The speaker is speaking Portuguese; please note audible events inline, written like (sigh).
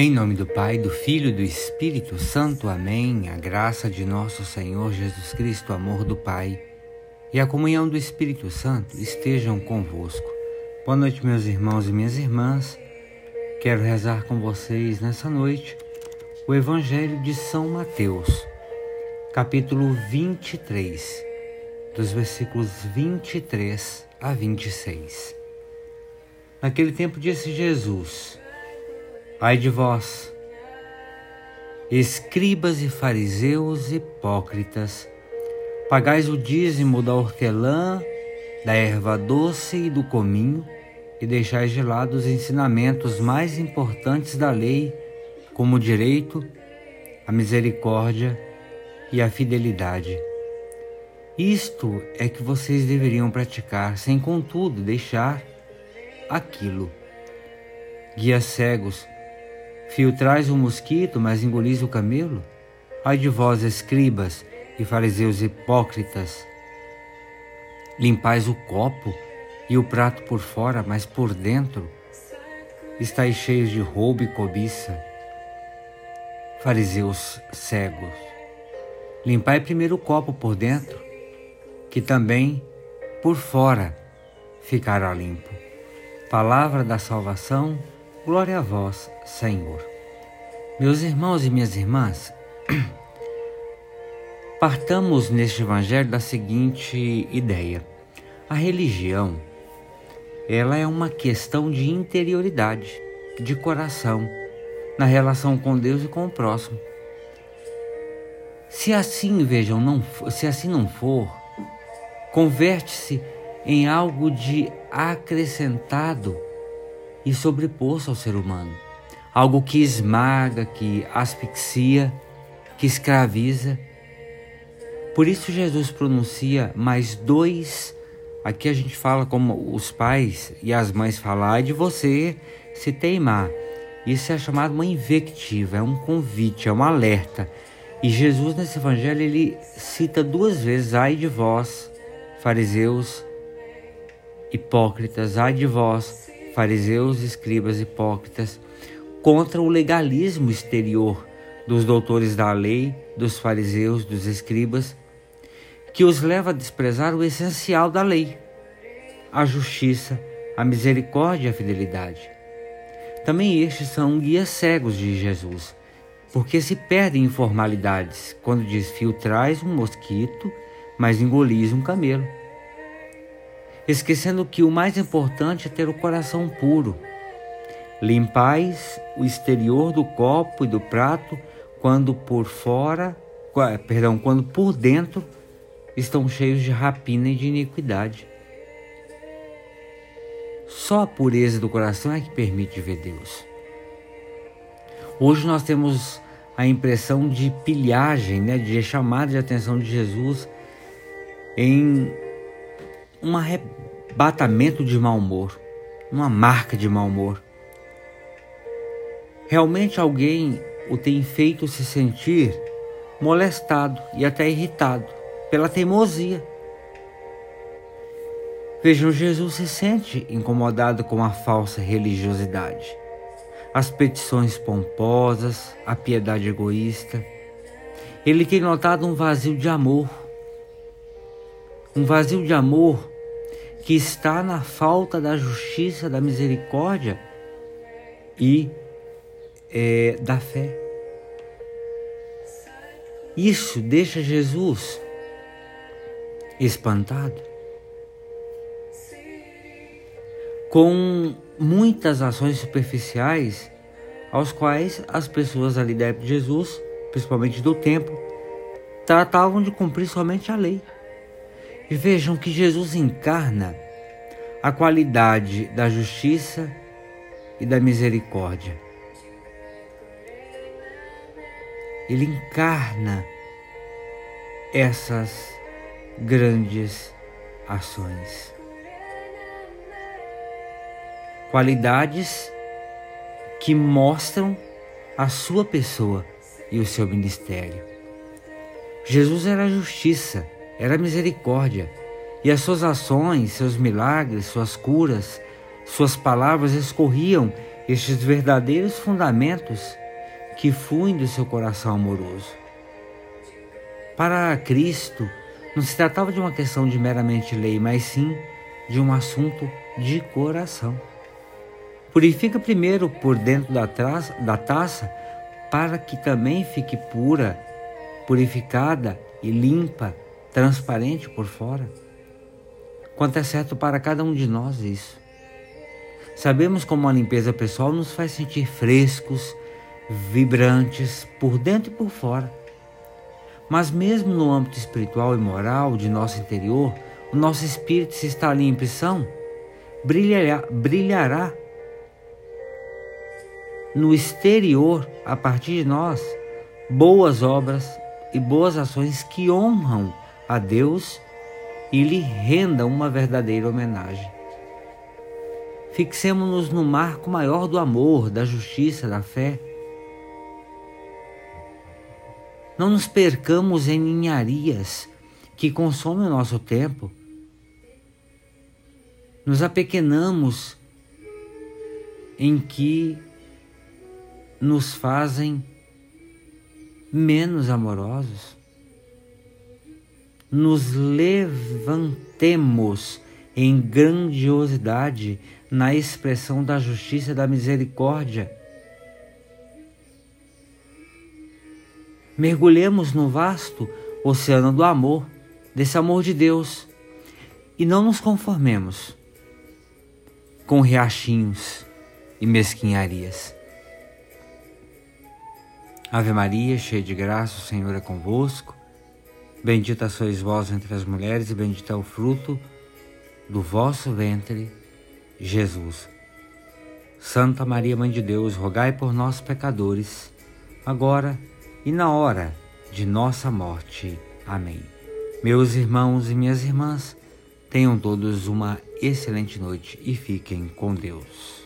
Em nome do Pai, do Filho e do Espírito Santo. Amém. A graça de nosso Senhor Jesus Cristo, amor do Pai e a comunhão do Espírito Santo estejam convosco. Boa noite, meus irmãos e minhas irmãs. Quero rezar com vocês nessa noite o Evangelho de São Mateus, capítulo 23, dos versículos 23 a 26. Naquele tempo disse Jesus: Ai de vós, escribas e fariseus hipócritas, pagais o dízimo da hortelã, da erva doce e do cominho, e deixais de lado os ensinamentos mais importantes da lei, como o direito, a misericórdia e a fidelidade. Isto é que vocês deveriam praticar, sem contudo deixar aquilo. Guias cegos, Filtrais o mosquito, mas engolis o camelo? Ai de vós, escribas e fariseus hipócritas! Limpais o copo e o prato por fora, mas por dentro estáis cheios de roubo e cobiça. Fariseus cegos, limpai primeiro o copo por dentro, que também por fora ficará limpo. Palavra da salvação, Glória a vós, Senhor. Meus irmãos e minhas irmãs, (clears throat) partamos neste evangelho da seguinte ideia: a religião, ela é uma questão de interioridade, de coração, na relação com Deus e com o próximo. Se assim, vejam, não, se assim não for, converte-se em algo de acrescentado e sobreposto ao ser humano. Algo que esmaga, que asfixia, que escraviza. Por isso Jesus pronuncia mais dois. Aqui a gente fala como os pais e as mães falam de você se teimar. Isso é chamado uma invectiva, é um convite, é um alerta. E Jesus nesse evangelho ele cita duas vezes: ai de vós, fariseus, hipócritas, ai de vós, fariseus, escribas hipócritas, contra o legalismo exterior dos doutores da lei, dos fariseus, dos escribas, que os leva a desprezar o essencial da lei, a justiça, a misericórdia e a fidelidade. Também estes são guias cegos de Jesus, porque se perdem em formalidades quando diz filtrais um mosquito, mas engolis um camelo esquecendo que o mais importante é ter o coração puro. Limpais o exterior do copo e do prato quando por fora, perdão, quando por dentro estão cheios de rapina e de iniquidade. Só a pureza do coração é que permite ver Deus. Hoje nós temos a impressão de pilhagem, né, de chamada de atenção de Jesus em um arrebatamento de mau humor, uma marca de mau humor. Realmente alguém o tem feito se sentir molestado e até irritado pela teimosia. Vejam, Jesus se sente incomodado com a falsa religiosidade, as petições pomposas, a piedade egoísta. Ele tem notado um vazio de amor um vazio de amor que está na falta da justiça, da misericórdia e é, da fé. Isso deixa Jesus espantado com muitas ações superficiais aos quais as pessoas ali da época de Jesus, principalmente do templo, tratavam de cumprir somente a lei. E vejam que Jesus encarna a qualidade da justiça e da misericórdia. Ele encarna essas grandes ações. Qualidades que mostram a sua pessoa e o seu ministério. Jesus era justiça era misericórdia. E as suas ações, seus milagres, suas curas, suas palavras escorriam estes verdadeiros fundamentos que fluem do seu coração amoroso. Para Cristo, não se tratava de uma questão de meramente lei, mas sim de um assunto de coração. Purifica primeiro por dentro da, traça, da taça, para que também fique pura, purificada e limpa, transparente por fora. Quanto é certo para cada um de nós isso. Sabemos como a limpeza pessoal nos faz sentir frescos, vibrantes, por dentro e por fora. Mas mesmo no âmbito espiritual e moral de nosso interior, o nosso espírito, se está ali em pressão, brilhará, brilhará no exterior, a partir de nós, boas obras e boas ações que honram a Deus e lhe rendam uma verdadeira homenagem. Fixemos-nos no marco maior do amor, da justiça, da fé. Não nos percamos em ninharias que consomem o nosso tempo. Nos apequenamos em que nos fazem menos amorosos. Nos levantemos em grandiosidade na expressão da justiça e da misericórdia. Mergulhemos no vasto oceano do amor, desse amor de Deus, e não nos conformemos com riachinhos e mesquinharias. Ave Maria, cheia de graça, o Senhor é convosco. Bendita sois vós entre as mulheres, e bendito é o fruto do vosso ventre, Jesus. Santa Maria, Mãe de Deus, rogai por nós, pecadores, agora e na hora de nossa morte. Amém. Meus irmãos e minhas irmãs, tenham todos uma excelente noite e fiquem com Deus.